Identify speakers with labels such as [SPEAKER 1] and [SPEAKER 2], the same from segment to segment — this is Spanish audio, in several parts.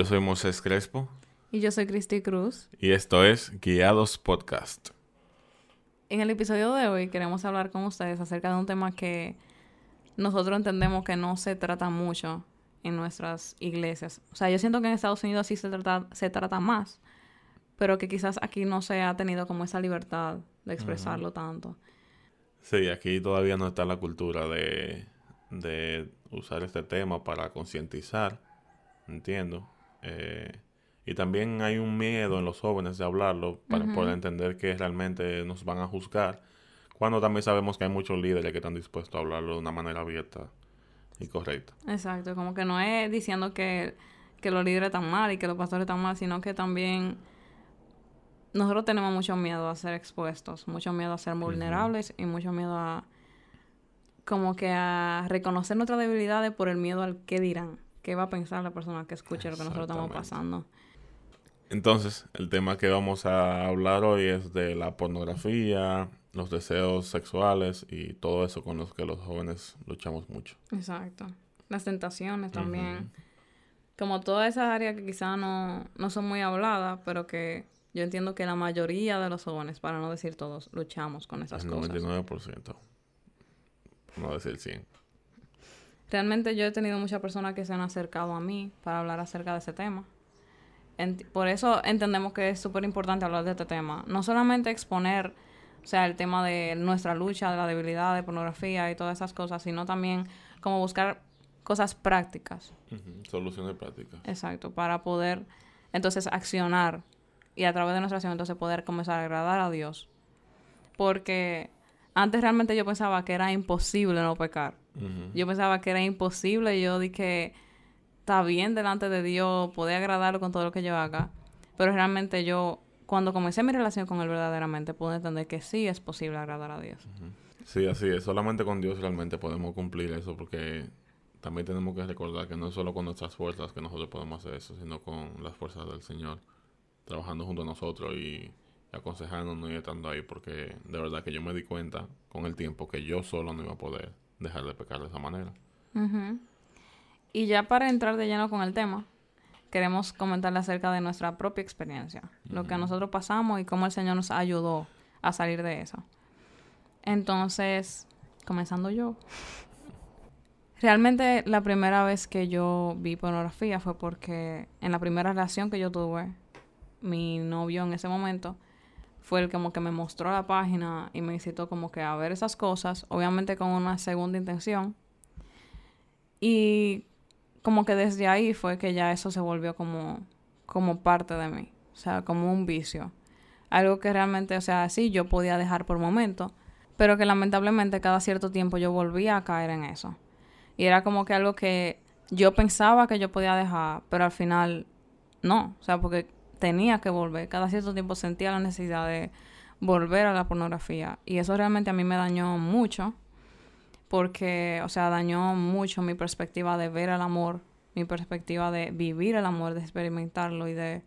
[SPEAKER 1] Yo soy Moisés Crespo.
[SPEAKER 2] Y yo soy Cristi Cruz.
[SPEAKER 1] Y esto es Guiados Podcast.
[SPEAKER 2] En el episodio de hoy queremos hablar con ustedes acerca de un tema que nosotros entendemos que no se trata mucho en nuestras iglesias. O sea, yo siento que en Estados Unidos sí se trata, se trata más, pero que quizás aquí no se ha tenido como esa libertad de expresarlo tanto.
[SPEAKER 1] Sí, aquí todavía no está la cultura de, de usar este tema para concientizar, entiendo. Eh, y también hay un miedo en los jóvenes de hablarlo para poder entender que realmente nos van a juzgar, cuando también sabemos que hay muchos líderes que están dispuestos a hablarlo de una manera abierta y correcta.
[SPEAKER 2] Exacto, como que no es diciendo que, que los líderes están mal y que los pastores están mal, sino que también nosotros tenemos mucho miedo a ser expuestos, mucho miedo a ser vulnerables y mucho miedo a como que a reconocer nuestras debilidades por el miedo al qué dirán, qué va a pensar la persona que escuche lo que nosotros estamos pasando.
[SPEAKER 1] Entonces, el tema que vamos a hablar hoy es de la pornografía, los deseos sexuales y todo eso con los que los jóvenes luchamos mucho.
[SPEAKER 2] Exacto. Las tentaciones también. Como todas esas áreas que quizás no, no son muy habladas, pero que yo entiendo que la mayoría de los jóvenes, para no decir todos, luchamos con esas
[SPEAKER 1] el
[SPEAKER 2] cosas.
[SPEAKER 1] 99%. No decir 100.
[SPEAKER 2] Realmente yo he tenido muchas personas que se han acercado a mí para hablar acerca de ese tema. por eso entendemos que es súper importante hablar de este tema. No solamente exponer, o sea, el tema de nuestra lucha, de la debilidad, de pornografía y todas esas cosas, sino también como buscar cosas prácticas.
[SPEAKER 1] Soluciones prácticas.
[SPEAKER 2] Exacto, para poder entonces accionar y a través de nuestra acción entonces poder comenzar a agradar a Dios. Porque antes realmente yo pensaba que era imposible no pecar. Yo pensaba que era imposible. Yo dije, está bien delante de Dios, poder agradarlo con todo lo que yo haga. Pero realmente yo, cuando comencé mi relación con Él verdaderamente, pude entender que sí es posible agradar a Dios.
[SPEAKER 1] Sí, así es. Solamente con Dios realmente podemos cumplir eso porque también tenemos que recordar que no es solo con nuestras fuerzas que nosotros podemos hacer eso, sino con las fuerzas del Señor trabajando junto a nosotros y aconsejándonos y estando ahí, porque de verdad que yo me di cuenta con el tiempo que yo solo no iba a poder dejar de pecar de esa manera.
[SPEAKER 2] Y ya para entrar de lleno con el tema, queremos comentarle acerca de nuestra propia experiencia, lo que nosotros pasamos y cómo el Señor nos ayudó a salir de eso. Entonces, comenzando yo. Realmente la primera vez que yo vi pornografía fue porque en la primera relación que yo tuve, mi novio en ese momento, fue el como que me mostró la página y me incitó como que a ver esas cosas, obviamente con una segunda intención. Y como que desde ahí fue que ya eso se volvió como, como parte de mí, o sea, como un vicio. Algo que realmente, o sea, sí, yo podía dejar por momento, pero que lamentablemente cada cierto tiempo yo volvía a caer en eso. Y era como que algo que yo pensaba que yo podía dejar, pero al final no, o sea, porque tenía que volver. Cada cierto tiempo sentía la necesidad de volver a la pornografía. Y eso realmente a mí me dañó mucho. Porque, o sea, dañó mucho mi perspectiva de ver el amor, mi perspectiva de vivir el amor, de experimentarlo y de,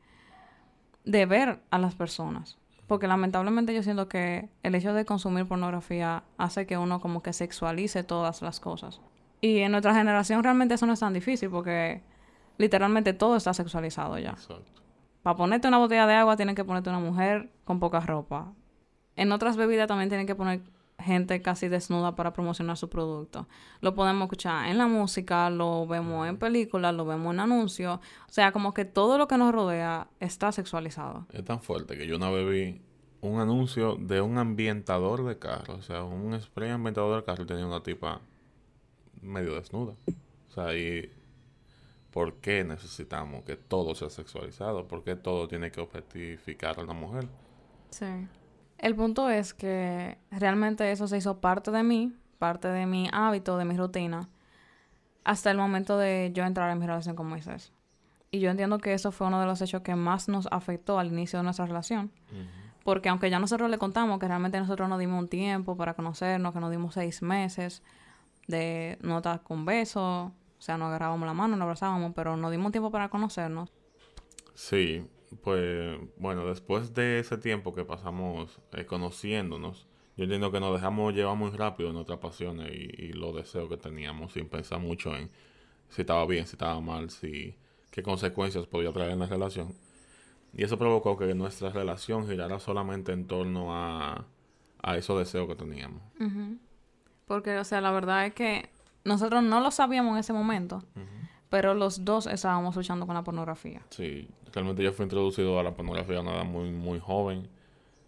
[SPEAKER 2] de ver a las personas. Porque lamentablemente yo siento que el hecho de consumir pornografía hace que uno como que sexualice todas las cosas. Y en nuestra generación realmente eso no es tan difícil porque literalmente todo está sexualizado ya. Exacto. Para ponerte una botella de agua tienen que ponerte una mujer con poca ropa. En otras bebidas también tienen que poner gente casi desnuda para promocionar su producto. Lo podemos escuchar en la música, lo vemos en películas, lo vemos en anuncios. O sea, como que todo lo que nos rodea está sexualizado.
[SPEAKER 1] Es tan fuerte que yo una vez vi un anuncio de un ambientador de carro. O sea, un spray ambientador de carro y tenía una tipa medio desnuda. O sea, y ¿Por qué necesitamos que todo sea sexualizado? ¿Por qué todo tiene que objetificar a la mujer?
[SPEAKER 2] Sí. El punto es que realmente eso se hizo parte de mí, parte de mi hábito, de mi rutina, hasta el momento de yo entrar en mi relación con Moisés. Y yo entiendo que eso fue uno de los hechos que más nos afectó al inicio de nuestra relación. Porque aunque ya nosotros le contamos que realmente nosotros nos dimos un tiempo para conocernos, que nos dimos seis meses de notas con besos, o sea, nos agarrábamos la mano, nos abrazábamos, pero no dimos tiempo para conocernos.
[SPEAKER 1] Sí, pues bueno, después de ese tiempo que pasamos eh, conociéndonos, yo entiendo que nos dejamos llevar muy rápido en nuestras pasiones y, los deseos que teníamos sin pensar mucho en si estaba bien, si estaba mal, si qué consecuencias podía traer en la relación. Y eso provocó que nuestra relación girara solamente en torno a, a esos deseos que teníamos.
[SPEAKER 2] Porque, o sea, la verdad es que nosotros no lo sabíamos en ese momento, pero los dos estábamos luchando con la pornografía.
[SPEAKER 1] Sí, realmente yo fui introducido a la pornografía a una edad muy, muy joven,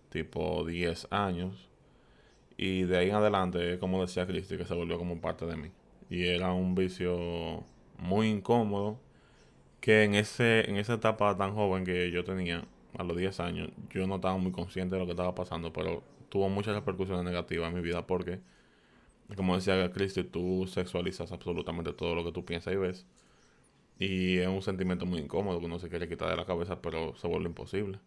[SPEAKER 1] tipo 10 años. Y de ahí en adelante, como decía Cristi, que se volvió como parte de mí. Y era un vicio muy incómodo que en, ese, en esa etapa tan joven que yo tenía, a los 10 años, yo no estaba muy consciente de lo que estaba pasando, pero tuvo muchas repercusiones negativas en mi vida porque, como decía Cristi, tú sexualizas absolutamente todo lo que tú piensas y ves. Y es un sentimiento muy incómodo que uno se quiere quitar de la cabeza, pero se vuelve imposible.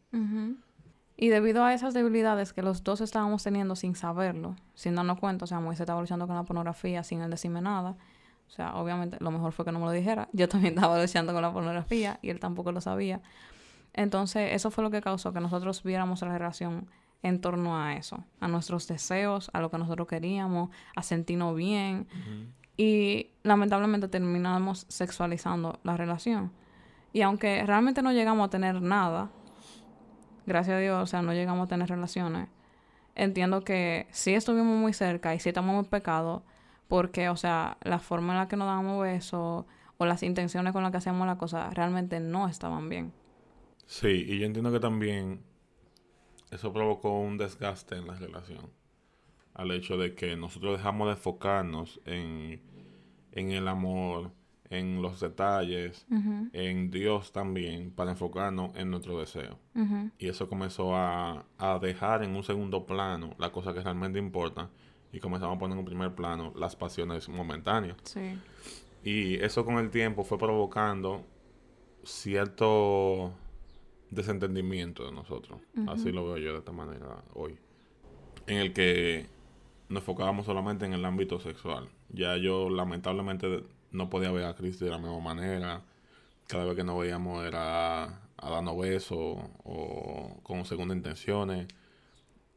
[SPEAKER 2] Y debido a esas debilidades que los dos estábamos teniendo sin saberlo, sin darnos cuenta, o sea, Moisés estaba luchando con la pornografía sin él decirme nada. O sea, obviamente lo mejor fue que no me lo dijera. Yo también estaba luchando con la pornografía y él tampoco lo sabía. Entonces, eso fue lo que causó que nosotros viéramos la relación en torno a eso, a nuestros deseos, a lo que nosotros queríamos, a sentirnos bien. Y lamentablemente terminamos sexualizando la relación. Y aunque realmente no llegamos a tener nada, gracias a Dios, o sea, no llegamos a tener relaciones. Entiendo que sí estuvimos muy cerca y sí estamos en pecado, porque, o sea, la forma en la que nos damos besos o las intenciones con las que hacíamos la cosa realmente no estaban bien.
[SPEAKER 1] Sí, y yo entiendo que también eso provocó un desgaste en la relación. Al hecho de que nosotros dejamos de enfocarnos en, en el amor, en los detalles, en Dios también, para enfocarnos en nuestro deseo. Y eso comenzó a, a, dejar en un segundo plano la cosa que realmente importa y comenzamos a poner en un primer plano las pasiones momentáneas. Sí. Y eso con el tiempo fue provocando cierto desentendimiento de nosotros. Así lo veo yo de esta manera hoy. En el que nos enfocábamos solamente en el ámbito sexual. Ya yo lamentablemente no podía ver a Cristo de la misma manera. Cada vez que nos veíamos era a darnos besos o con segundas intenciones.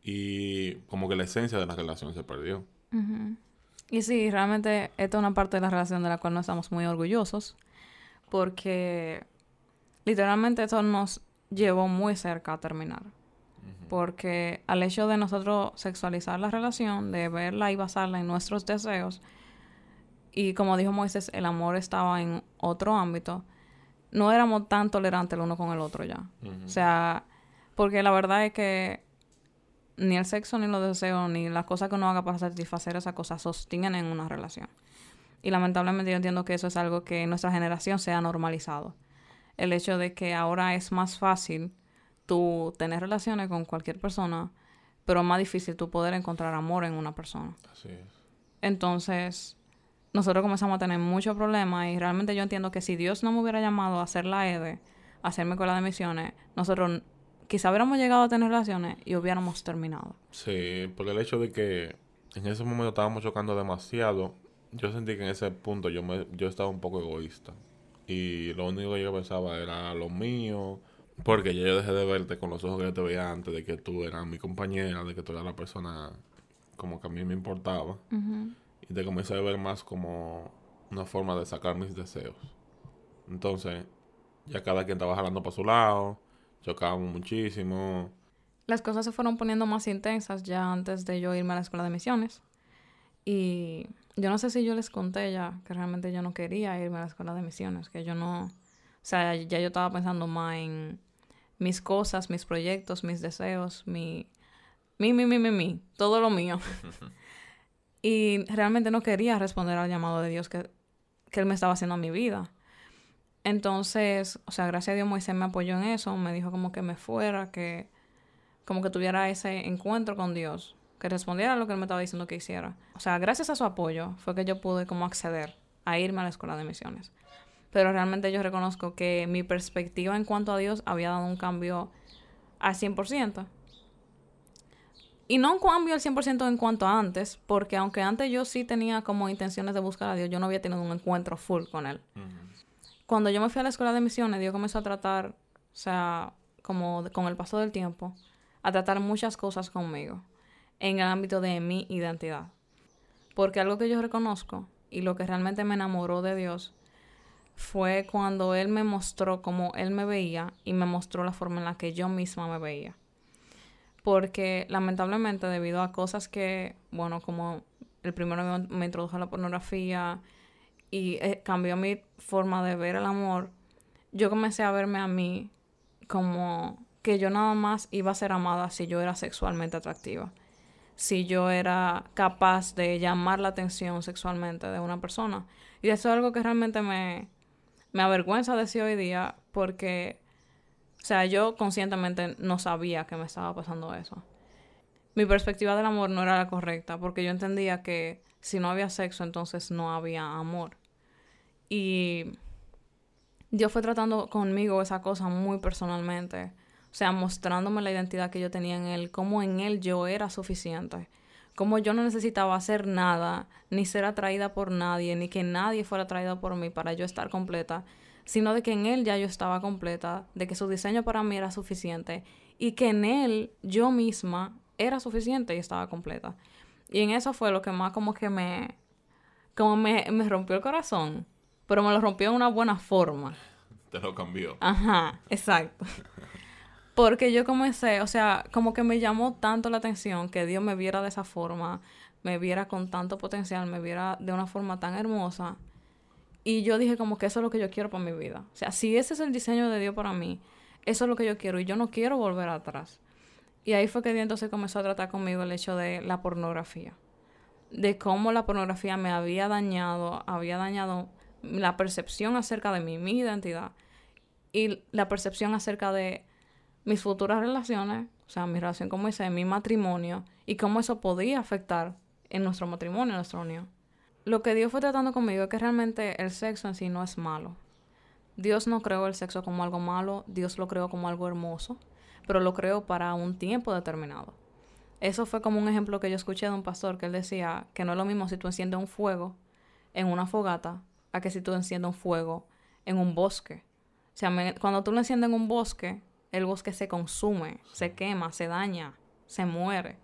[SPEAKER 1] Y como que la esencia de la relación se perdió.
[SPEAKER 2] Y sí, realmente esta es una parte de la relación de la cual no estamos muy orgullosos. Porque literalmente eso nos llevó muy cerca a terminar. Porque al hecho de nosotros sexualizar la relación, de verla y basarla en nuestros deseos, y como dijo Moisés, el amor estaba en otro ámbito, no éramos tan tolerantes el uno con el otro ya. O sea, porque la verdad es que ni el sexo, ni los deseos, ni las cosas que uno haga para satisfacer esa cosa sostienen en una relación. Y lamentablemente yo entiendo que eso es algo que en nuestra generación se ha normalizado. El hecho de que ahora es más fácil tú tener relaciones con cualquier persona, pero es más difícil tú poder encontrar amor en una persona. Así es. Entonces, nosotros comenzamos a tener muchos problemas y realmente yo entiendo que si Dios no me hubiera llamado a hacer la EDE, a hacerme con de misiones, nosotros quizá hubiéramos llegado a tener relaciones y hubiéramos terminado.
[SPEAKER 1] Sí, porque el hecho de que en ese momento estábamos chocando demasiado, yo sentí que en ese punto yo, me, yo estaba un poco egoísta. Y lo único que yo pensaba era lo mío, porque ya yo dejé de verte con los ojos que yo te veía antes, de que tú eras mi compañera, de que tú eras la persona como que a mí me importaba y te comencé a ver más como una forma de sacar mis deseos. Entonces, ya cada quien estaba jalando para su lado, chocábamos muchísimo.
[SPEAKER 2] Las cosas se fueron poniendo más intensas ya antes de yo irme a la escuela de misiones. Y yo no sé si yo les conté ya que realmente yo no quería irme a la escuela de misiones, que yo no, o sea, ya yo estaba pensando más en mis cosas, mis proyectos, mis deseos, mi, mi, mi, mi, mi, mi todo lo mío. Y realmente no quería responder al llamado de Dios que, Él me estaba haciendo a mi vida. Entonces, o sea, gracias a Dios Moisés me apoyó en eso, me dijo como que me fuera, que como que tuviera ese encuentro con Dios, que respondiera a lo que Él me estaba diciendo que hiciera. O sea, gracias a su apoyo fue que yo pude como acceder a irme a la escuela de misiones. Pero realmente yo reconozco que mi perspectiva en cuanto a Dios había dado un cambio al 100%. Y no un cambio al 100% en cuanto a antes, porque aunque antes yo sí tenía como intenciones de buscar a Dios, yo no había tenido un encuentro full con Él. Cuando yo me fui a la escuela de misiones, Dios comenzó a tratar, o sea, como con el paso del tiempo, a tratar muchas cosas conmigo en el ámbito de mi identidad. Porque algo que yo reconozco y lo que realmente me enamoró de Dios fue cuando él me mostró cómo él me veía y me mostró la forma en la que yo misma me veía. Porque lamentablemente debido a cosas que, bueno, como el primero me introdujo a la pornografía y eh, cambió mi forma de ver el amor, yo comencé a verme a mí como que yo nada más iba a ser amada si yo era sexualmente atractiva, si yo era capaz de llamar la atención sexualmente de una persona. Y eso es algo que realmente me, me avergüenza decir hoy día porque, o sea, yo conscientemente no sabía que me estaba pasando eso. Mi perspectiva del amor no era la correcta porque yo entendía que si no había sexo entonces no había amor. Y Dios fue tratando conmigo esa cosa muy personalmente. O sea, mostrándome la identidad que yo tenía en Él, cómo en Él yo era suficiente, cómo yo no necesitaba hacer nada, ni ser atraída por nadie, ni que nadie fuera atraído por mí para yo estar completa, sino de que en Él ya yo estaba completa, de que su diseño para mí era suficiente y que en Él yo misma era suficiente y estaba completa. Y en eso fue lo que más como que me, como me, me rompió el corazón pero me lo rompió de una buena forma.
[SPEAKER 1] Te lo cambió.
[SPEAKER 2] Ajá, exacto. Porque yo comencé, o sea, como que me llamó tanto la atención que Dios me viera de esa forma, me viera con tanto potencial, me viera de una forma tan hermosa. Y yo dije como que eso es lo que yo quiero para mi vida. O sea, si ese es el diseño de Dios para mí, eso es lo que yo quiero y yo no quiero volver atrás. Y ahí fue que Dios entonces comenzó a tratar conmigo el hecho de la pornografía. De cómo la pornografía me había dañado, había dañado la percepción acerca de mi, mi identidad y la percepción acerca de mis futuras relaciones, o sea, mi relación con Moisés, mi matrimonio y cómo eso podía afectar en nuestro matrimonio, en nuestra unión. Lo que Dios fue tratando conmigo es que realmente el sexo en sí no es malo. Dios no creó el sexo como algo malo, Dios lo creó como algo hermoso, pero lo creó para un tiempo determinado. Eso fue como un ejemplo que yo escuché de un pastor que él decía que no es lo mismo si tú enciendes un fuego en una fogata a que si tú enciendes un fuego en un bosque. O sea, cuando tú lo enciendes en un bosque, el bosque se consume, se quema, se daña, se muere.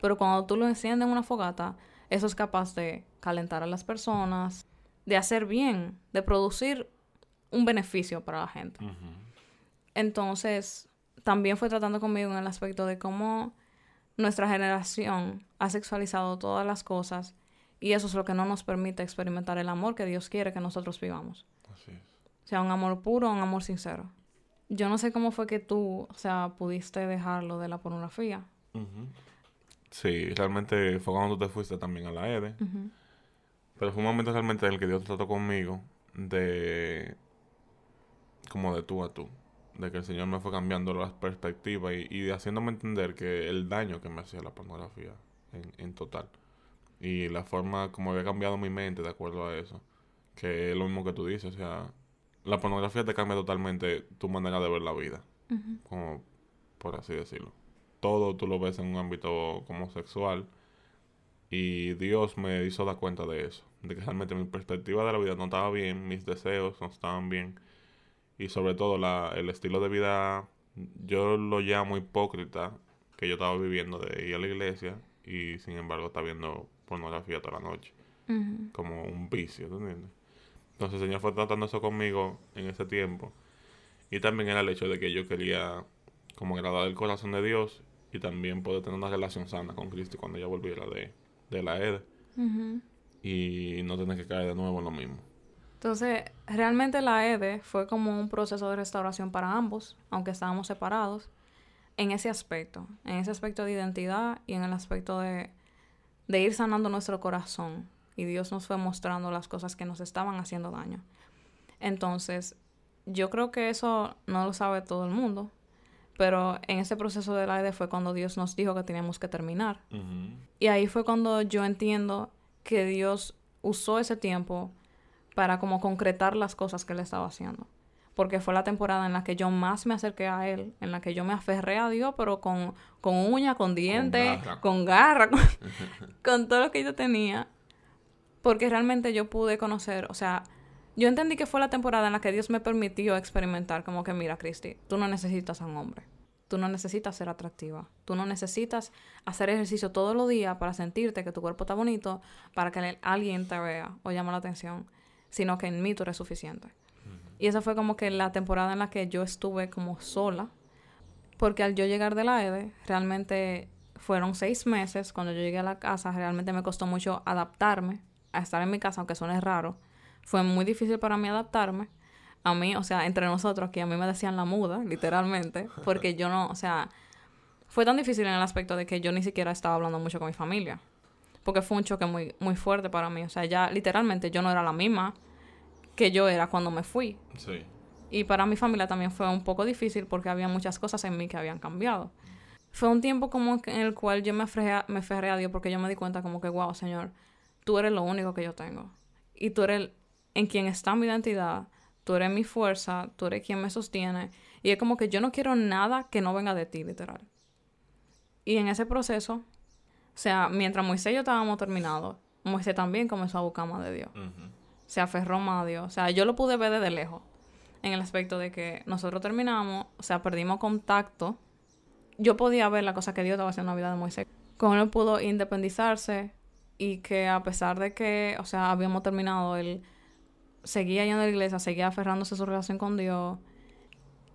[SPEAKER 2] Pero cuando tú lo enciendes en una fogata, eso es capaz de calentar a las personas, de hacer bien, de producir un beneficio para la gente. Entonces, también fue tratando conmigo en el aspecto de cómo nuestra generación ha sexualizado todas las cosas y eso es lo que no nos permite experimentar el amor que Dios quiere que nosotros vivamos. Así es. O sea, un amor puro, un amor sincero. Yo no sé cómo fue que tú, o sea, pudiste dejarlo de la pornografía.
[SPEAKER 1] Sí, realmente fue cuando tú te fuiste también a la EDE. Pero fue un momento realmente en el que Dios trató conmigo de... como de tú a tú. De que el Señor me fue cambiando las perspectivas y, y haciéndome entender que el daño que me hacía la pornografía en, en total y la forma como había cambiado mi mente de acuerdo a eso. Que es lo mismo que tú dices, o sea, la pornografía te cambia totalmente tu manera de ver la vida, como por así decirlo. Todo tú lo ves en un ámbito como sexual y Dios me hizo dar cuenta de eso, de que realmente mi perspectiva de la vida no estaba bien, mis deseos no estaban bien y sobre todo la, el estilo de vida, yo lo llamo hipócrita que yo estaba viviendo de ir a la iglesia y sin embargo está viendo pornografía toda la noche. Como un vicio, ¿tú entiendes? Entonces el Señor fue tratando eso conmigo en ese tiempo. Y también era el hecho de que yo quería como agradar el corazón de Dios y también poder tener una relación sana con Cristo cuando ya volviera de, de la EDE. Y no tener que caer de nuevo en lo mismo.
[SPEAKER 2] Entonces, realmente la EDE fue como un proceso de restauración para ambos, aunque estábamos separados, en ese aspecto, en ese aspecto de identidad y en el aspecto de de ir sanando nuestro corazón. Y Dios nos fue mostrando las cosas que nos estaban haciendo daño. Entonces, yo creo que eso no lo sabe todo el mundo. Pero en ese proceso del aire fue cuando Dios nos dijo que teníamos que terminar. Y ahí fue cuando yo entiendo que Dios usó ese tiempo para como concretar las cosas que él estaba haciendo porque fue la temporada en la que yo más me acerqué a él, en la que yo me aferré a Dios, pero con, con uña, con dientes, con garra, con, todo lo que yo tenía, porque realmente yo pude conocer, o sea, yo entendí que fue la temporada en la que Dios me permitió experimentar como que, mira, Cristi, tú no necesitas a un hombre. Tú no necesitas ser atractiva. Tú no necesitas hacer ejercicio todos los días para sentirte que tu cuerpo está bonito, para que alguien te vea o llame la atención, sino que en mí tú eres suficiente. Y esa fue como que la temporada en la que yo estuve como sola. Porque al yo llegar de la EDE, realmente fueron seis meses. Cuando yo llegué a la casa, realmente me costó mucho adaptarme a estar en mi casa, aunque suene raro. Fue muy difícil para mí adaptarme. A mí, o sea, entre nosotros, que a mí me decían la muda, literalmente. Porque yo no, o sea, fue tan difícil en el aspecto de que yo ni siquiera estaba hablando mucho con mi familia. Porque fue un choque muy, muy fuerte para mí. O sea, ya literalmente yo no era la misma que yo era cuando me fui.
[SPEAKER 1] Sí.
[SPEAKER 2] Y para mi familia también fue un poco difícil porque había muchas cosas en mí que habían cambiado. Fue un tiempo como en el cual yo me aferré, me aferré a Dios porque yo me di cuenta como que, wow, Señor, tú eres lo único que yo tengo. Y tú eres en quien está mi identidad, tú eres mi fuerza, tú eres quien me sostiene. Y es como que yo no quiero nada que no venga de ti, literal. Y en ese proceso, o sea, mientras Moisés y yo estábamos terminados, Moisés también comenzó a buscar más de Dios. Se aferró más a Dios. O sea, yo lo pude ver desde lejos. En el aspecto de que nosotros terminamos, o sea, perdimos contacto. Yo podía ver la cosa que Dios estaba haciendo en la vida de Moisés. Cómo él pudo independizarse y que a pesar de que, o sea, habíamos terminado, él seguía yendo a la iglesia, seguía aferrándose a su relación con Dios.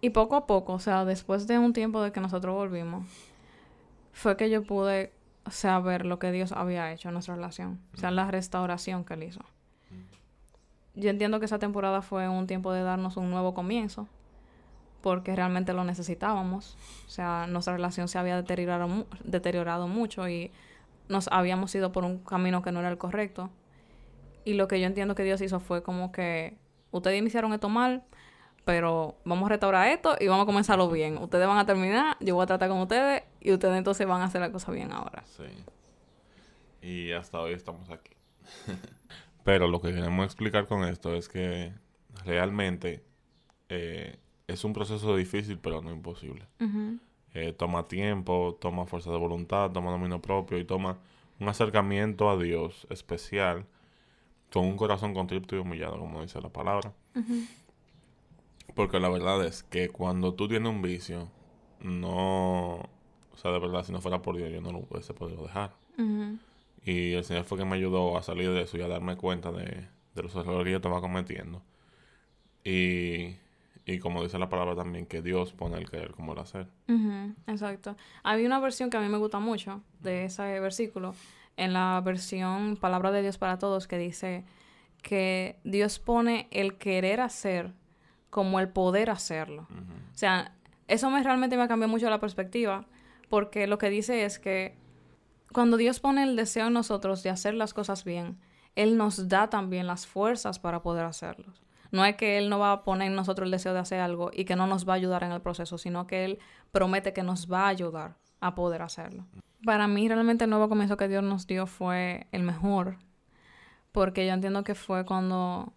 [SPEAKER 2] Y poco a poco, o sea, después de un tiempo de que nosotros volvimos, fue que yo pude saber lo que Dios había hecho en nuestra relación. O sea, la restauración que él hizo. Yo entiendo que esa temporada fue un tiempo de darnos un nuevo comienzo, porque realmente lo necesitábamos. O sea, nuestra relación se había deteriorado, deteriorado mucho y nos habíamos ido por un camino que no era el correcto. Y lo que yo entiendo que Dios hizo fue como que ustedes iniciaron esto mal, pero vamos a restaurar esto y vamos a comenzarlo bien. Ustedes van a terminar, yo voy a tratar con ustedes y ustedes entonces van a hacer la cosa bien ahora.
[SPEAKER 1] Sí. Y hasta hoy estamos aquí. pero lo que queremos explicar con esto es que realmente eh, es un proceso difícil, pero no imposible. Eh, toma tiempo, toma fuerza de voluntad, toma dominio propio y toma un acercamiento a Dios especial con un corazón contrito y humillado, como dice la palabra. Porque la verdad es que cuando tú tienes un vicio, no. O sea, de verdad, si no fuera por Dios, yo no lo hubiese podido dejar. Y el Señor fue que me ayudó a salir de eso y a darme cuenta de, de los errores que yo estaba cometiendo. Y, y como dice la palabra también, que Dios pone el querer como el hacer.
[SPEAKER 2] Exacto. Había una versión que a mí me gusta mucho de ese versículo, en la versión Palabra de Dios para Todos, que dice que Dios pone el querer hacer como el poder hacerlo. O sea, eso me realmente me cambió mucho la perspectiva, porque lo que dice es que cuando Dios pone el deseo en nosotros de hacer las cosas bien, Él nos da también las fuerzas para poder hacerlo. No es que Él no va a poner en nosotros el deseo de hacer algo y que no nos va a ayudar en el proceso, sino que Él promete que nos va a ayudar a poder hacerlo. Para mí realmente el nuevo comienzo que Dios nos dio fue el mejor, porque yo entiendo que fue cuando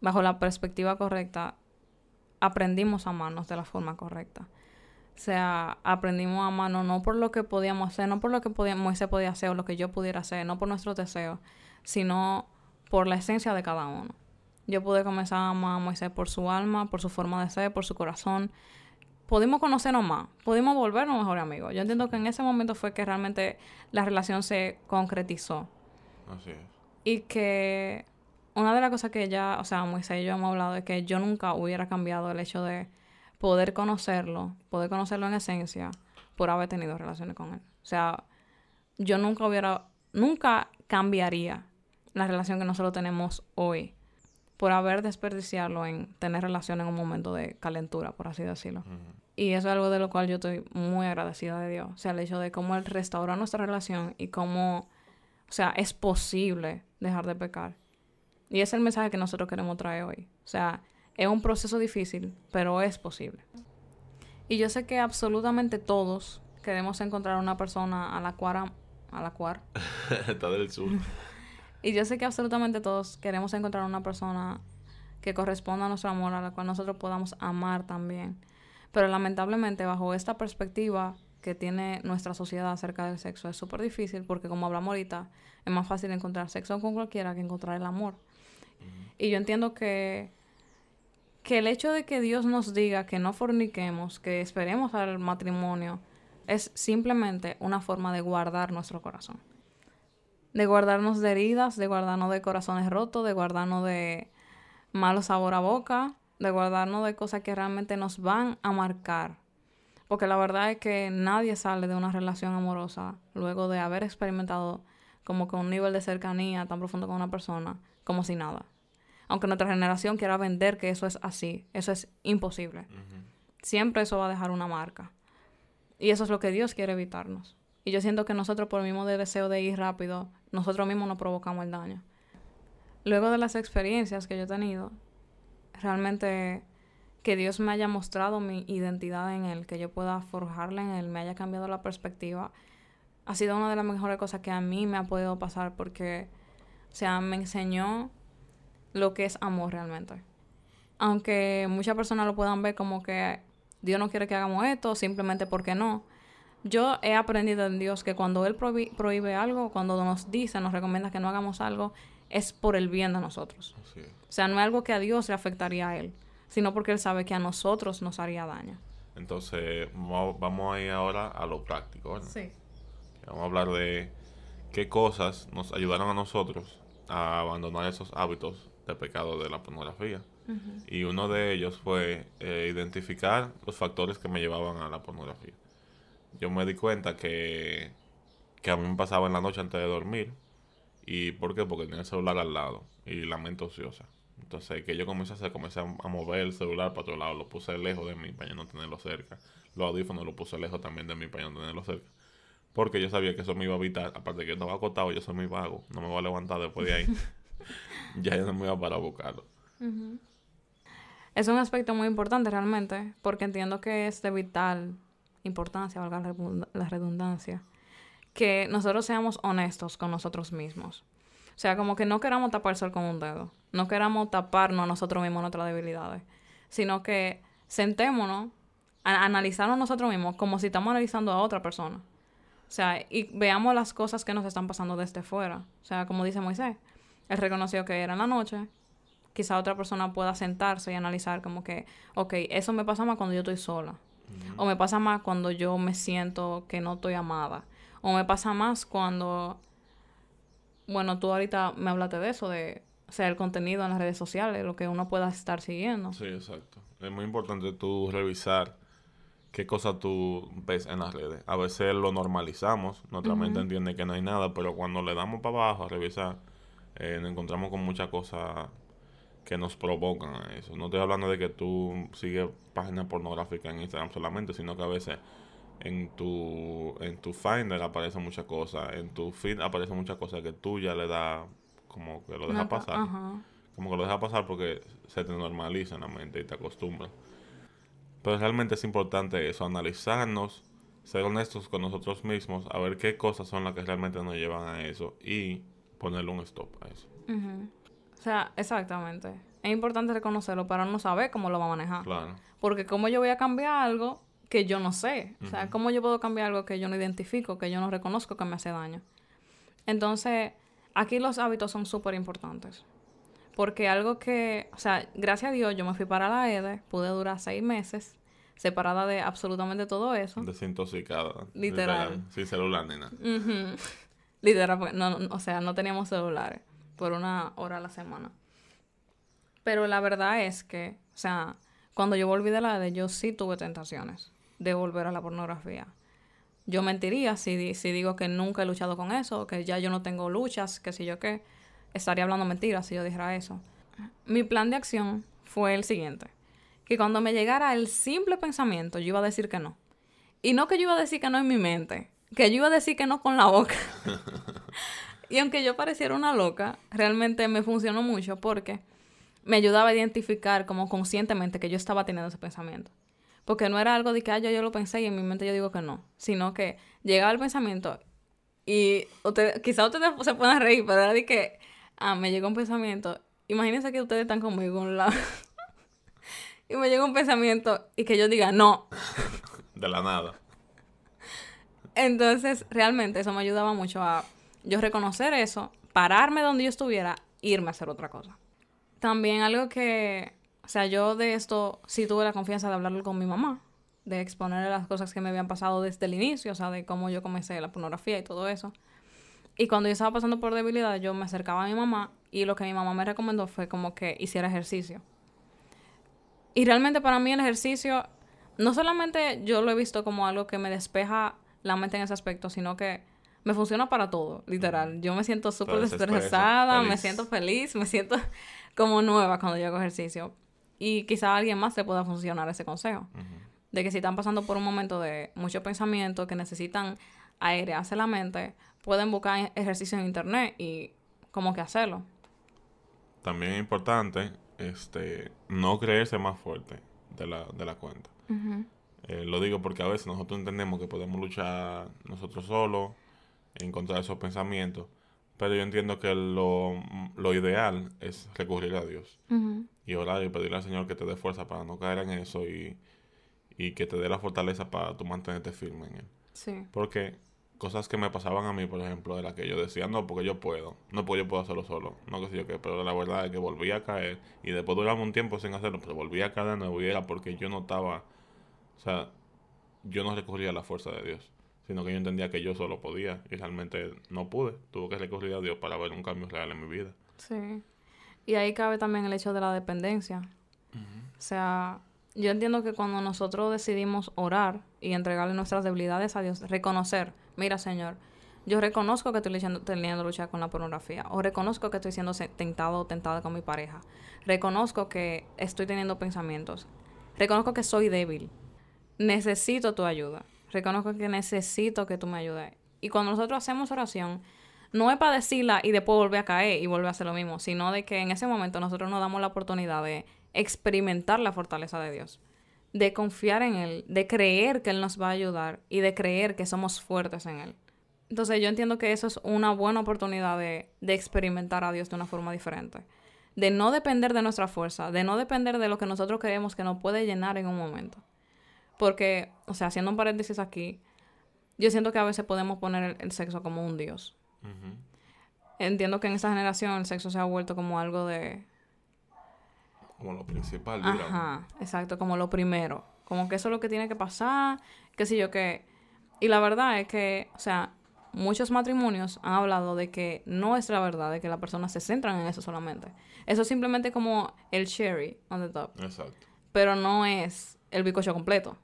[SPEAKER 2] bajo la perspectiva correcta, aprendimos a amarnos de la forma correcta. O sea, aprendimos a amarnos no por lo que podíamos hacer, no por lo que Moisés podía hacer o lo que yo pudiera hacer, no por nuestros deseos, sino por la esencia de cada uno. Yo pude comenzar a amar a Moisés por su alma, por su forma de ser, por su corazón. Pudimos conocernos más, pudimos volvernos mejores amigos. Yo entiendo que en ese momento fue que realmente la relación se concretizó.
[SPEAKER 1] Así es.
[SPEAKER 2] Y que una de las cosas que ya, o sea, Moisés y yo hemos hablado es que yo nunca hubiera cambiado el hecho de poder conocerlo, poder conocerlo en esencia, por haber tenido relaciones con él. O sea, yo nunca hubiera, nunca cambiaría la relación que nosotros tenemos hoy por haber desperdiciarlo en tener relación en un momento de calentura, por así decirlo. Y eso es algo de lo cual yo estoy muy agradecida de Dios. O sea, el hecho de cómo Él restauró nuestra relación y cómo, o sea, es posible dejar de pecar. Y es el mensaje que nosotros queremos traer hoy. O sea, es un proceso difícil, pero es posible. Y yo sé que absolutamente todos queremos encontrar una persona a la cual... A la cual...
[SPEAKER 1] Está del sur.
[SPEAKER 2] y yo sé que absolutamente todos queremos encontrar una persona que corresponda a nuestro amor, a la cual nosotros podamos amar también. Pero lamentablemente bajo esta perspectiva que tiene nuestra sociedad acerca del sexo es súper difícil porque como hablamos ahorita, es más fácil encontrar sexo con cualquiera que encontrar el amor. Y yo entiendo que, que el hecho de que Dios nos diga que no forniquemos, que esperemos al matrimonio, es simplemente una forma de guardar nuestro corazón. De guardarnos de heridas, de guardarnos de corazones rotos, de guardarnos de malo sabor a boca, de guardarnos de cosas que realmente nos van a marcar. Porque la verdad es que nadie sale de una relación amorosa luego de haber experimentado como que un nivel de cercanía tan profundo con una persona, como si nada. Aunque nuestra generación quiera vender que eso es así, eso es imposible. Siempre eso va a dejar una marca. Y eso es lo que Dios quiere evitarnos. Y yo siento que nosotros por el mismo deseo de ir rápido, nosotros mismos nos provocamos el daño. Luego de las experiencias que yo he tenido, realmente que Dios me haya mostrado mi identidad en Él, que yo pueda forjarla en Él, me haya cambiado la perspectiva, ha sido una de las mejores cosas que a mí me ha podido pasar porque, o sea, me enseñó lo que es amor realmente. Aunque muchas personas lo puedan ver como que Dios no quiere que hagamos esto, simplemente porque no. Yo he aprendido en Dios que cuando Él prohíbe algo, cuando nos dice, nos recomienda que no hagamos algo, es por el bien de nosotros. O sea, no es algo que a Dios le afectaría a Él, sino porque Él sabe que a nosotros nos haría daño.
[SPEAKER 1] Entonces, vamos a ir ahora a lo práctico. Sí. Vamos a hablar de qué cosas nos ayudaron a nosotros a abandonar esos hábitos de pecado de la pornografía. Y uno de ellos fue eh, identificar los factores que me llevaban a la pornografía. Yo me di cuenta que, que a mí me pasaba en la noche antes de dormir ¿Y por qué? Porque tenía el celular al lado y la mente ociosa. Entonces, que yo comencé a hacer, comencé a, mover el celular para otro lado, lo puse lejos de mí para no tenerlo cerca. Los audífonos lo puse lejos también de mí para no tenerlo cerca. Porque yo sabía que eso me iba a evitar. Aparte de que yo estaba acostado, yo soy muy vago. No me voy a levantar después de ahí. ya yo no me iba a parar a buscarlo.
[SPEAKER 2] Es un aspecto muy importante realmente, porque entiendo que es de vital importancia, valga la redundancia, que nosotros seamos honestos con nosotros mismos. O sea, como que no queramos tapar el sol con un dedo. No queramos taparnos a nosotros mismos nuestras debilidades. Sino que sentémonos a analizarnos nosotros mismos como si estamos analizando a otra persona. O sea, y veamos las cosas que nos están pasando desde fuera. O sea, como dice Moisés, él reconoció que era en la noche. Quizá otra persona pueda sentarse y analizar como que, ok, eso me pasa más cuando yo estoy sola. O me pasa más cuando yo me siento que no estoy amada. O me pasa más cuando, bueno, tú ahorita me hablaste de eso, de o sea, el contenido en las redes sociales, lo que uno pueda estar siguiendo.
[SPEAKER 1] Sí, exacto. Es muy importante tú revisar qué cosas tú ves en las redes. A veces lo normalizamos, nuestra mente entiende que no hay nada, pero cuando le damos para abajo a revisar, eh, nos encontramos con muchas cosas que nos provocan a eso. No estoy hablando de que tú sigues páginas pornográficas en Instagram solamente, sino que a veces en tu, en tu Finder aparecen muchas cosas, en tu feed aparecen muchas cosas que tú ya le das como que lo dejas pasar. Como que lo dejas pasar porque se te normaliza en la mente y te acostumbras. Pero realmente es importante eso, analizarnos, ser honestos con nosotros mismos, a ver qué cosas son las que realmente nos llevan a eso y ponerle un stop a eso.
[SPEAKER 2] O sea, exactamente. Es importante reconocerlo para no saber cómo lo va a manejar. Claro. Porque como yo voy a cambiar algo que yo no sé. O sea, ¿cómo yo puedo cambiar algo que yo no identifico, que yo no reconozco que me hace daño? Entonces, aquí los hábitos son súper importantes. Porque algo que, o sea, gracias a Dios yo me fui para la EDE, pude durar seis meses, separada de absolutamente todo eso.
[SPEAKER 1] Desintoxicada. Literal. sin celular ni nada.
[SPEAKER 2] Literal, no, o sea, no teníamos celulares por una hora a la semana. Pero la verdad es que, o sea, cuando yo volví de la EDE, yo sí tuve tentaciones de volver a la pornografía. Yo mentiría si, si digo que nunca he luchado con eso, que ya yo no tengo luchas, que si yo qué. Estaría hablando mentiras si yo dijera eso. Mi plan de acción fue el siguiente. Que cuando me llegara el simple pensamiento, yo iba a decir que no. Y no que yo iba a decir que no en mi mente, que yo iba a decir que no con la boca. y aunque yo pareciera una loca, realmente me funcionó mucho porque me ayudaba a identificar como conscientemente que yo estaba teniendo ese pensamiento. Porque no era algo de que ah, yo, yo lo pensé y en mi mente yo digo que no, sino que llegaba el pensamiento y usted, quizá ustedes se puedan reír, pero era de que, ah, me llegó un pensamiento. Imagínense que ustedes están conmigo un lado. y me llega un pensamiento y que yo diga no.
[SPEAKER 1] De la nada.
[SPEAKER 2] Entonces, realmente eso me ayudaba mucho a yo reconocer eso, pararme donde yo estuviera, irme a hacer otra cosa. También algo que o sea, yo de esto sí tuve la confianza de hablarlo con mi mamá, de exponerle las cosas que me habían pasado desde el inicio, o sea, de cómo yo comencé la pornografía y todo eso. Y cuando yo estaba pasando por debilidad, yo me acercaba a mi mamá y lo que mi mamá me recomendó fue como que hiciera ejercicio. Y realmente para mí el ejercicio, no solamente yo lo he visto como algo que me despeja la mente en ese aspecto, sino que me funciona para todo, literal. Yo me siento súper estresada, me siento feliz, me siento como nueva cuando yo hago ejercicio. Y quizá a alguien más le pueda funcionar ese consejo. De que si están pasando por un momento de mucho pensamiento, que necesitan airearse la mente, pueden buscar ejercicio en internet y como que hacerlo.
[SPEAKER 1] También es importante este, no creerse más fuerte de la, de la cuenta. Eh, lo digo porque a veces nosotros entendemos que podemos luchar nosotros solos en contra de esos pensamientos, pero yo entiendo que lo, lo ideal es recurrir a Dios y orar y pedirle al Señor que te dé fuerza para no caer en eso y, y que te dé la fortaleza para tú mantenerte firme en Él. Sí. Porque cosas que me pasaban a mí, por ejemplo, era que yo decía, no, porque yo puedo, no puedo, yo puedo hacerlo solo, no que sé yo qué, pero la verdad es que volví a caer y después duraba un tiempo sin hacerlo, pero volví a caer de nuevo y era porque yo no estaba, o sea, yo no recurría a la fuerza de Dios, sino que yo entendía que yo solo podía y realmente no pude, tuve que recurrir a Dios para ver un cambio real en mi vida.
[SPEAKER 2] Sí, y ahí cabe también el hecho de la dependencia, o sea, yo entiendo que cuando nosotros decidimos orar y entregarle nuestras debilidades a Dios, reconocer, mira Señor, yo reconozco que estoy teniendo lucha con la pornografía, o reconozco que estoy siendo tentado o tentada con mi pareja, reconozco que estoy teniendo pensamientos, reconozco que soy débil, necesito tu ayuda, reconozco que necesito que tú me ayudes. Y cuando nosotros hacemos oración, no es para decirla y después volver a caer y volver a hacer lo mismo, sino de que en ese momento nosotros nos damos la oportunidad de experimentar la fortaleza de Dios, de confiar en Él, de creer que Él nos va a ayudar y de creer que somos fuertes en Él. Entonces yo entiendo que eso es una buena oportunidad de, experimentar a Dios de una forma diferente, de no depender de nuestra fuerza, de no depender de lo que nosotros creemos que nos puede llenar en un momento. Porque, o sea, haciendo un paréntesis aquí, yo siento que a veces podemos poner el, sexo como un Dios. Entiendo que en esa generación el sexo se ha vuelto como algo de,
[SPEAKER 1] como lo principal,
[SPEAKER 2] digamos. Ajá, exacto, como lo primero. Como que eso es lo que tiene que pasar, qué sé yo qué. Y la verdad es que, o sea, muchos matrimonios han hablado de que no es la verdad, de que las personas se centran en eso solamente. Eso es simplemente como el cherry on the top. Exacto. Pero no es el bicocho completo.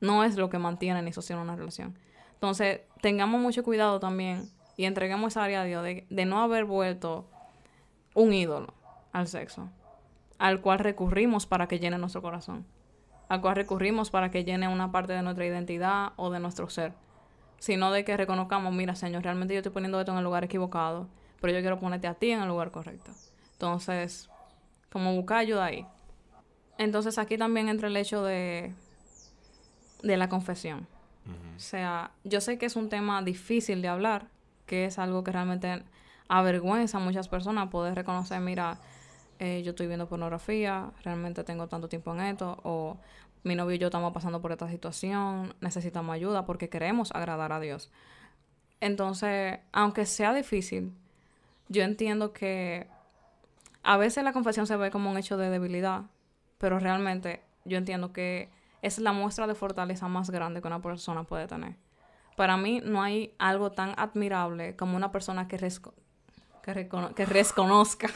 [SPEAKER 2] No es lo que mantiene ni sostiene una relación. Entonces, tengamos mucho cuidado también y entreguemos esa área a Dios de, de no haber vuelto un ídolo al sexo al cual recurrimos para que llene nuestro corazón, al cual recurrimos para que llene una parte de nuestra identidad o de nuestro ser, sino de que reconozcamos, mira Señor, realmente yo estoy poniendo esto en el lugar equivocado, pero yo quiero ponerte a ti en el lugar correcto. Entonces, como buscar ayuda ahí. Entonces aquí también entra el hecho de, de la confesión. O sea, yo sé que es un tema difícil de hablar, que es algo que realmente avergüenza a muchas personas poder reconocer, mira, eh, yo estoy viendo pornografía, realmente tengo tanto tiempo en esto, o mi novio y yo estamos pasando por esta situación, necesitamos ayuda porque queremos agradar a Dios. Entonces, aunque sea difícil, yo entiendo que a veces la confesión se ve como un hecho de debilidad, pero realmente yo entiendo que es la muestra de fortaleza más grande que una persona puede tener. Para mí no hay algo tan admirable como una persona que, que, que reconozca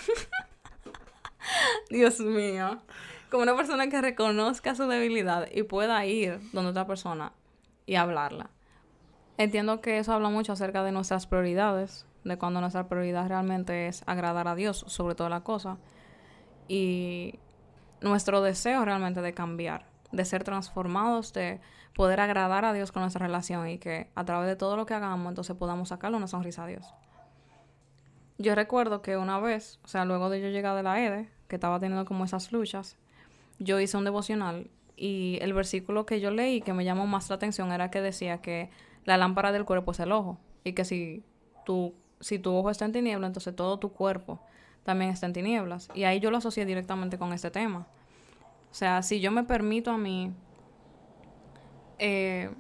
[SPEAKER 2] Dios mío. Como una persona que reconozca su debilidad y pueda ir donde otra persona y hablarla. Entiendo que eso habla mucho acerca de nuestras prioridades, de cuando nuestra prioridad realmente es agradar a Dios sobre toda la cosa y nuestro deseo realmente de cambiar, de ser transformados, de poder agradar a Dios con nuestra relación y que a través de todo lo que hagamos entonces podamos sacarle una sonrisa a Dios. Yo recuerdo que una vez, o sea, luego de yo llegar de la EDE, que estaba teniendo como esas luchas, yo hice un devocional y el versículo que yo leí que me llamó más la atención era que decía que la lámpara del cuerpo es el ojo y que si tu, si tu ojo está en tinieblas, entonces todo tu cuerpo también está en tinieblas. Y ahí yo lo asocié directamente con este tema. O sea, si yo me permito a mí, eh,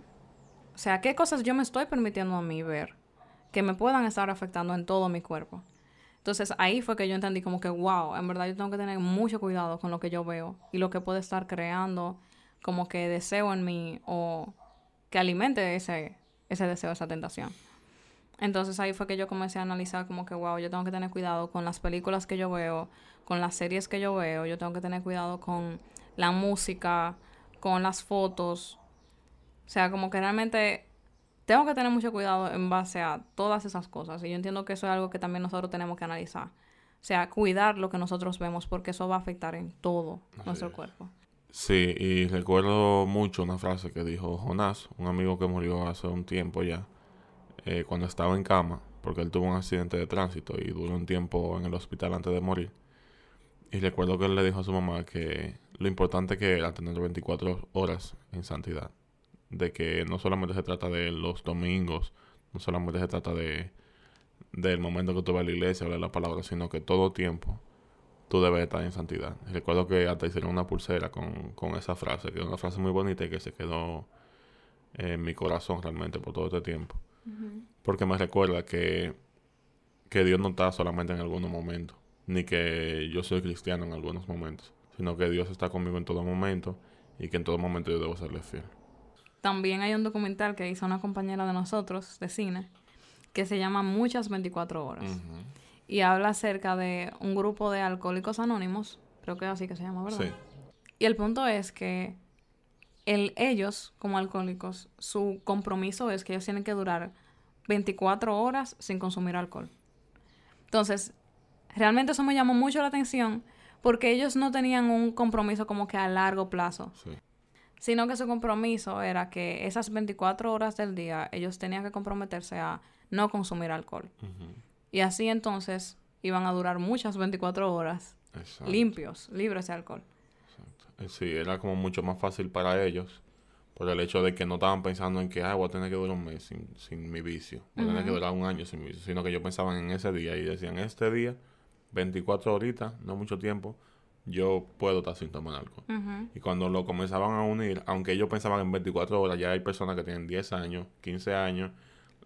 [SPEAKER 2] o sea, ¿qué cosas yo me estoy permitiendo a mí ver que me puedan estar afectando en todo mi cuerpo? Entonces ahí fue que yo entendí como que, wow, en verdad yo tengo que tener mucho cuidado con lo que yo veo y lo que puede estar creando como que deseo en mí o que alimente ese, ese deseo, esa tentación. Entonces ahí fue que yo comencé a analizar como que, wow, yo tengo que tener cuidado con las películas que yo veo, con las series que yo veo, yo tengo que tener cuidado con la música, con las fotos. O sea, como que realmente tengo que tener mucho cuidado en base a todas esas cosas. Y yo entiendo que eso es algo que también nosotros tenemos que analizar. O sea, cuidar lo que nosotros vemos porque eso va a afectar en todo nuestro cuerpo.
[SPEAKER 1] Sí, y recuerdo mucho una frase que dijo Jonás, un amigo que murió hace un tiempo ya, eh, cuando estaba en cama, porque él tuvo un accidente de tránsito y duró un tiempo en el hospital antes de morir. Y recuerdo que él le dijo a su mamá que lo importante que era tener 24 horas en santidad. De que no solamente se trata de los domingos, no solamente se trata de del momento que tú vas a la iglesia, hablar la palabra, sino que todo tiempo tú debes estar en santidad. Recuerdo que hasta hicieron una pulsera con, con esa frase, que es una frase muy bonita y que se quedó en mi corazón realmente por todo este tiempo. Porque me recuerda que, que Dios no está solamente en algunos momentos, ni que yo soy cristiano en algunos momentos, sino que Dios está conmigo en todo momento y que en todo momento yo debo serle fiel.
[SPEAKER 2] También hay un documental que hizo una compañera de nosotros de cine que se llama Muchas 24 horas. Y habla acerca de un grupo de alcohólicos anónimos, creo que así que se llama, ¿verdad? Sí. Y el punto es que el, ellos, como alcohólicos, su compromiso es que ellos tienen que durar 24 horas sin consumir alcohol. Entonces, realmente eso me llamó mucho la atención porque ellos no tenían un compromiso como que a largo plazo. Sí. Sino que su compromiso era que esas 24 horas del día ellos tenían que comprometerse a no consumir alcohol. Y así entonces iban a durar muchas 24 horas limpios, libres de alcohol.
[SPEAKER 1] Sí, era como mucho más fácil para ellos por el hecho de que no estaban pensando en que, ah, voy a tener que durar un mes sin, sin mi vicio, voy a tener que durar un año sin mi vicio, sino que ellos pensaban en ese día y decían, este día, 24 horitas, no mucho tiempo, yo puedo estar sin tomar alcohol. Y cuando lo comenzaban a unir, aunque ellos pensaban en 24 horas, ya hay personas que tienen 10 años, 15 años,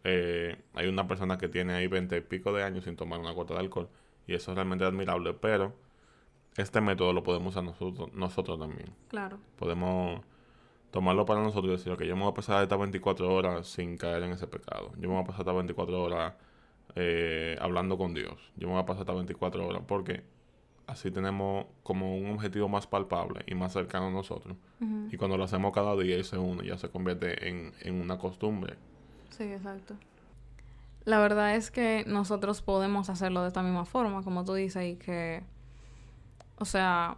[SPEAKER 1] eh, hay una persona que tiene ahí 20 y pico de años sin tomar una cuota de alcohol. Y eso es realmente admirable. Pero este método lo podemos usar nosotros, nosotros también.
[SPEAKER 2] Claro.
[SPEAKER 1] Podemos tomarlo para nosotros y decir, ok, yo me voy a pasar estas 24 horas sin caer en ese pecado. Yo me voy a pasar estas 24 horas eh, hablando con Dios. Yo me voy a pasar estas 24 horas porque así tenemos como un objetivo más palpable y más cercano a nosotros. Y cuando lo hacemos cada día y se une, ya se convierte en, en una costumbre.
[SPEAKER 2] Sí, exacto. La verdad es que nosotros podemos hacerlo de esta misma forma, como tú dices, y que, o sea,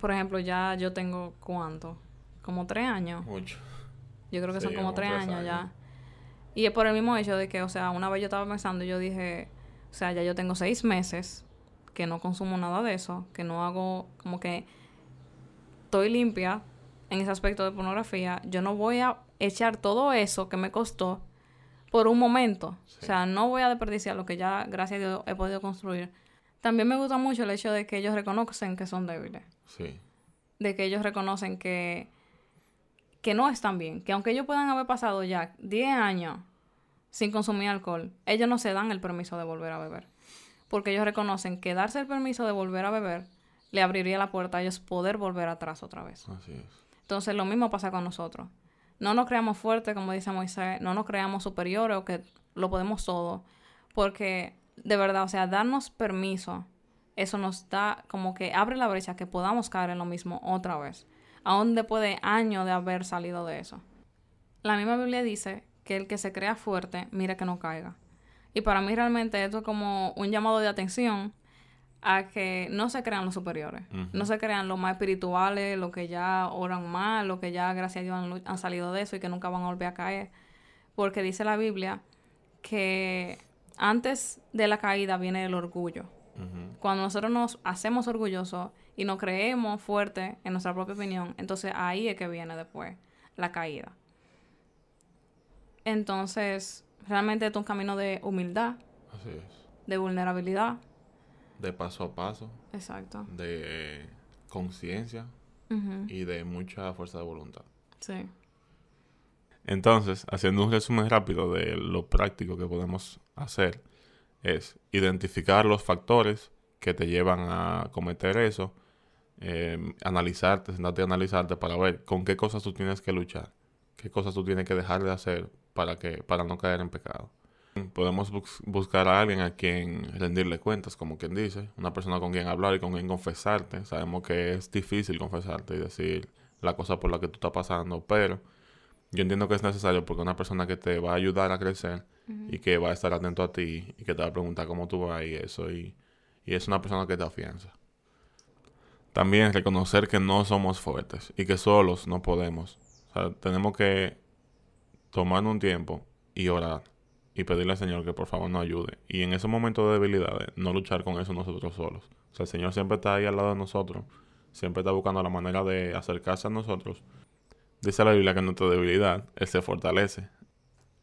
[SPEAKER 2] por ejemplo, ya yo tengo cuánto, como tres años.
[SPEAKER 1] Mucho.
[SPEAKER 2] Yo creo que son como tres, años, ya. Y es por el mismo hecho de que, o sea, una vez yo estaba pensando y yo dije, o sea, ya yo tengo seis meses que no consumo nada de eso, que no hago como que estoy limpia en ese aspecto de pornografía, yo no voy a echar todo eso que me costó por un momento. O sea, no voy a desperdiciar lo que ya, gracias a Dios, he podido construir. También me gusta mucho el hecho de que ellos reconocen que son débiles.
[SPEAKER 1] Sí.
[SPEAKER 2] De que ellos reconocen que, que no están bien. Que aunque ellos puedan haber pasado ya 10 años sin consumir alcohol, ellos no se dan el permiso de volver a beber. Porque ellos reconocen que darse el permiso de volver a beber le abriría la puerta a ellos poder volver atrás otra vez.
[SPEAKER 1] Así es.
[SPEAKER 2] Entonces lo mismo pasa con nosotros. No nos creamos fuertes, como dice Moisés, no nos creamos superiores o que lo podemos todo. Porque de verdad, o sea, darnos permiso, eso nos da como que abre la brecha que podamos caer en lo mismo otra vez. Aún después de años de haber salido de eso. La misma Biblia dice que el que se crea fuerte, mira que no caiga. Y para mí realmente esto es como un llamado de atención a que no se crean los superiores, no se crean los más espirituales, los que ya oran más, los que ya, gracias a Dios, han, salido de eso y que nunca van a volver a caer. Porque dice la Biblia que antes de la caída viene el orgullo. Cuando nosotros nos hacemos orgullosos y nos creemos fuertes en nuestra propia opinión, entonces ahí es que viene después la caída. Entonces, realmente es un camino de humildad, de vulnerabilidad,
[SPEAKER 1] de paso a paso.
[SPEAKER 2] Exacto.
[SPEAKER 1] De conciencia y de mucha fuerza de voluntad.
[SPEAKER 2] Sí.
[SPEAKER 1] Entonces, haciendo un resumen rápido de lo práctico que podemos hacer, es identificar los factores que te llevan a cometer eso, em, analizarte, sentarte a analizarte para ver con qué cosas tú tienes que luchar, qué cosas tú tienes que dejar de hacer para, que, para no caer en pecado. Podemos buscar a alguien a quien rendirle cuentas, como quien dice, una persona con quien hablar y con quien confesarte. Sabemos que es difícil confesarte y decir la cosa por la que tú estás pasando, pero yo entiendo que es necesario porque una persona que te va a ayudar a crecer y que va a estar atento a ti y que te va a preguntar cómo tú vas y eso, y, y es una persona que te afianza. También reconocer que no somos fuertes y que solos no podemos. O sea, tenemos que tomar un tiempo y orar y pedirle al Señor que por favor nos ayude. Y en esos momentos de debilidades, no luchar con eso nosotros solos. O sea, el Señor siempre está ahí al lado de nosotros, siempre está buscando la manera de acercarse a nosotros. Dice la Biblia que en nuestra debilidad Él se fortalece.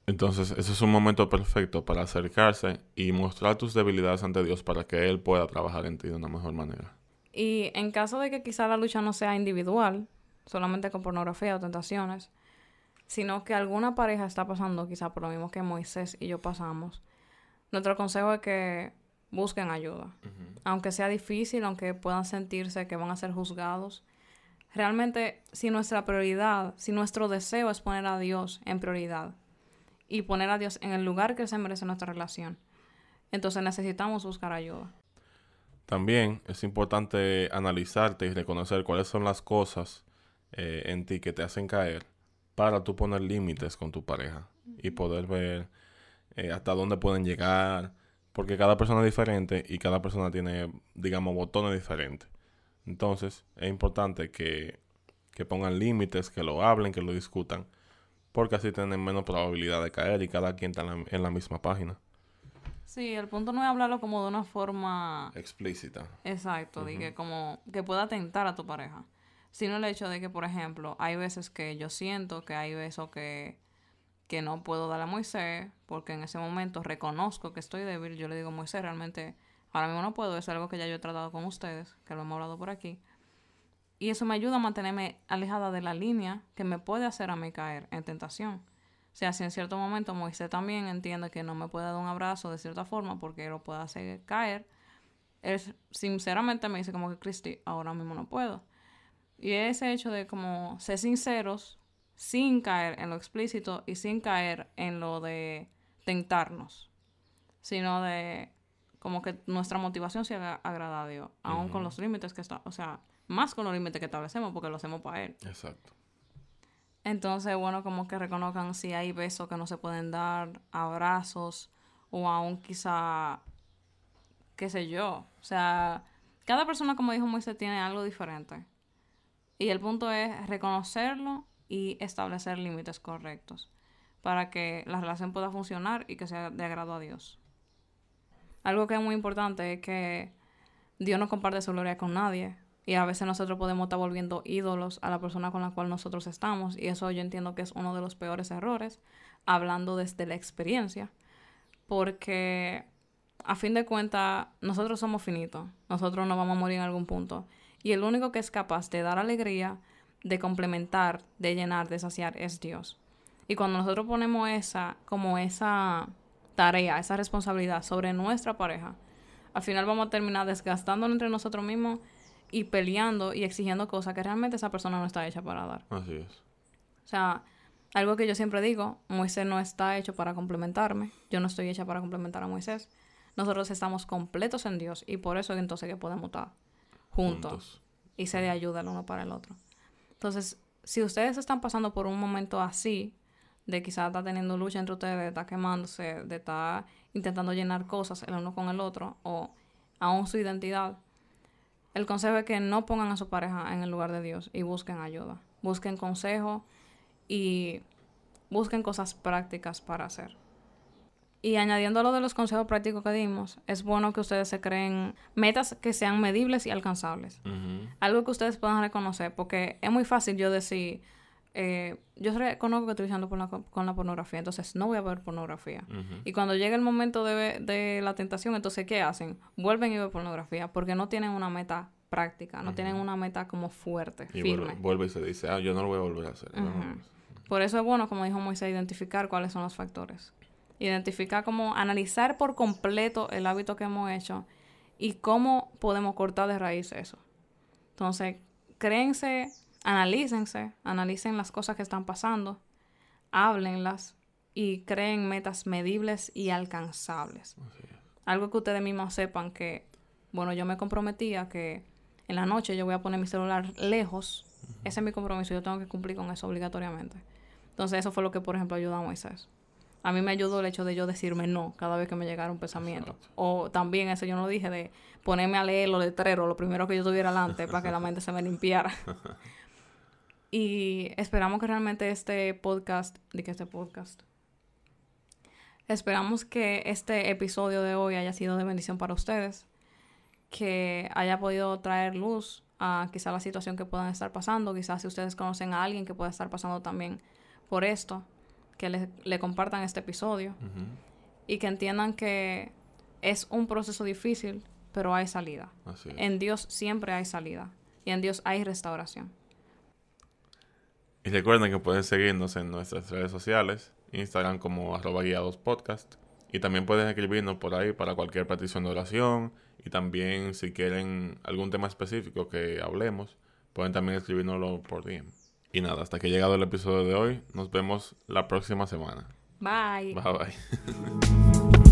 [SPEAKER 1] Entonces, ese es un momento perfecto para acercarse y mostrar tus debilidades ante Dios para que Él pueda trabajar en ti de una mejor manera.
[SPEAKER 2] Y en caso de que quizá la lucha no sea individual, solamente con pornografía o tentaciones, sino que alguna pareja está pasando quizá por lo mismo que Moisés y yo pasamos, nuestro consejo es que busquen ayuda. Aunque sea difícil, aunque puedan sentirse que van a ser juzgados, realmente si nuestra prioridad, si nuestro deseo es poner a Dios en prioridad y poner a Dios en el lugar que se merece nuestra relación, entonces necesitamos buscar ayuda.
[SPEAKER 1] También es importante analizarte y reconocer cuáles son las cosas eh, en ti que te hacen caer para tú poner límites con tu pareja y poder ver eh, hasta dónde pueden llegar, porque cada persona es diferente y cada persona tiene, digamos, botones diferentes. Entonces, es importante que, que pongan límites, que lo hablen, que lo discutan, porque así tienen menos probabilidad de caer y cada quien está en la, misma página.
[SPEAKER 2] Sí, el punto no es hablarlo como de una forma
[SPEAKER 1] explícita.
[SPEAKER 2] Exacto, de que como que pueda tentar a tu pareja sino el hecho de que, por ejemplo, hay veces que yo siento que hay besos que, que no puedo dar a Moisés, porque en ese momento reconozco que estoy débil. Yo le digo, Moisés, realmente ahora mismo no puedo, es algo que ya yo he tratado con ustedes, que lo hemos hablado por aquí. Y eso me ayuda a mantenerme alejada de la línea que me puede hacer a mí caer en tentación. O sea, si en cierto momento Moisés también entiende que no me puede dar un abrazo de cierta forma porque lo puede hacer caer, él sinceramente me dice como que, Cristi, ahora mismo no puedo. Y ese hecho de como ser sinceros sin caer en lo explícito y sin caer en lo de tentarnos, sino de como que nuestra motivación sea agrada a Dios, aún con los límites que está, o sea, más con los límites que establecemos porque lo hacemos para Él. Exacto. Entonces, bueno, como que reconozcan si hay besos que no se pueden dar, abrazos, o aún quizá, qué sé yo. O sea, cada persona, como dijo Moisés, tiene algo diferente. Y el punto es reconocerlo y establecer límites correctos para que la relación pueda funcionar y que sea de agrado a Dios. Algo que es muy importante es que Dios no comparte su gloria con nadie. Y a veces nosotros podemos estar volviendo ídolos a la persona con la cual nosotros estamos. Y eso yo entiendo que es uno de los peores errores, hablando desde la experiencia, porque a fin de cuentas nosotros somos finitos, nosotros no vamos a morir en algún punto. Y el único que es capaz de dar alegría, de complementar, de llenar, de saciar es Dios. Y cuando nosotros ponemos esa, como esa tarea, esa responsabilidad sobre nuestra pareja, al final vamos a terminar desgastándonos entre nosotros mismos y peleando y exigiendo cosas que realmente esa persona no está hecha para dar.
[SPEAKER 1] Así es.
[SPEAKER 2] O sea, algo que yo siempre digo, Moisés no está hecho para complementarme, yo no estoy hecha para complementar a Moisés. Nosotros estamos completos en Dios y por eso entonces que podemos estar juntos, y se de ayuda el uno para el otro. Entonces, si ustedes están pasando por un momento así, de quizás estar teniendo lucha entre ustedes, de estar quemándose, de estar intentando llenar cosas el uno con el otro, o aún su identidad, el consejo es que no pongan a su pareja en el lugar de Dios y busquen ayuda. Busquen consejo y busquen cosas prácticas para hacer. Y añadiendo a lo de los consejos prácticos que dimos, es bueno que ustedes se creen metas que sean medibles y alcanzables. Algo que ustedes puedan reconocer, porque es muy fácil yo decir, eh, yo reconozco que estoy usando con la pornografía, entonces no voy a ver pornografía. Y cuando llega el momento de, de, la tentación, entonces, ¿qué hacen? Vuelven y ven pornografía, porque no tienen una meta práctica, no tienen una meta como fuerte,
[SPEAKER 1] y firme. Vuelve, y se dice, ah, yo no lo voy a volver a hacer.
[SPEAKER 2] Por eso es bueno, como dijo Moisés, identificar cuáles son los factores identificar cómo analizar por completo el hábito que hemos hecho y cómo podemos cortar de raíz eso. Entonces, créense, analícense, analicen las cosas que están pasando, háblenlas, y creen metas medibles y alcanzables. Algo que ustedes mismos sepan que, bueno, yo me comprometía que en la noche yo voy a poner mi celular lejos. Ese es mi compromiso, yo tengo que cumplir con eso obligatoriamente. Entonces eso fue lo que, por ejemplo, ayudó a Moisés. A mí me ayudó el hecho de yo decirme no cada vez que me llegara un pensamiento. O también eso yo no dije de ponerme a leer los letreros, lo primero que yo tuviera delante para que la mente se me limpiara. y esperamos que realmente este podcast, de que este podcast, esperamos que este episodio de hoy haya sido de bendición para ustedes, que haya podido traer luz a quizá la situación que puedan estar pasando, quizás si ustedes conocen a alguien que pueda estar pasando también por esto, que le, compartan este episodio y que entiendan que es un proceso difícil, pero hay salida. En Dios siempre hay salida y en Dios hay restauración.
[SPEAKER 1] Y recuerden que pueden seguirnos en nuestras redes sociales, Instagram como arroba guiados podcast. Y también pueden escribirnos por ahí para cualquier petición de oración. Y también si quieren algún tema específico que hablemos, pueden también escribirnoslo por DM. Y nada, hasta que ha llegado el episodio de hoy, nos vemos la próxima semana.
[SPEAKER 2] Bye.
[SPEAKER 1] Bye bye.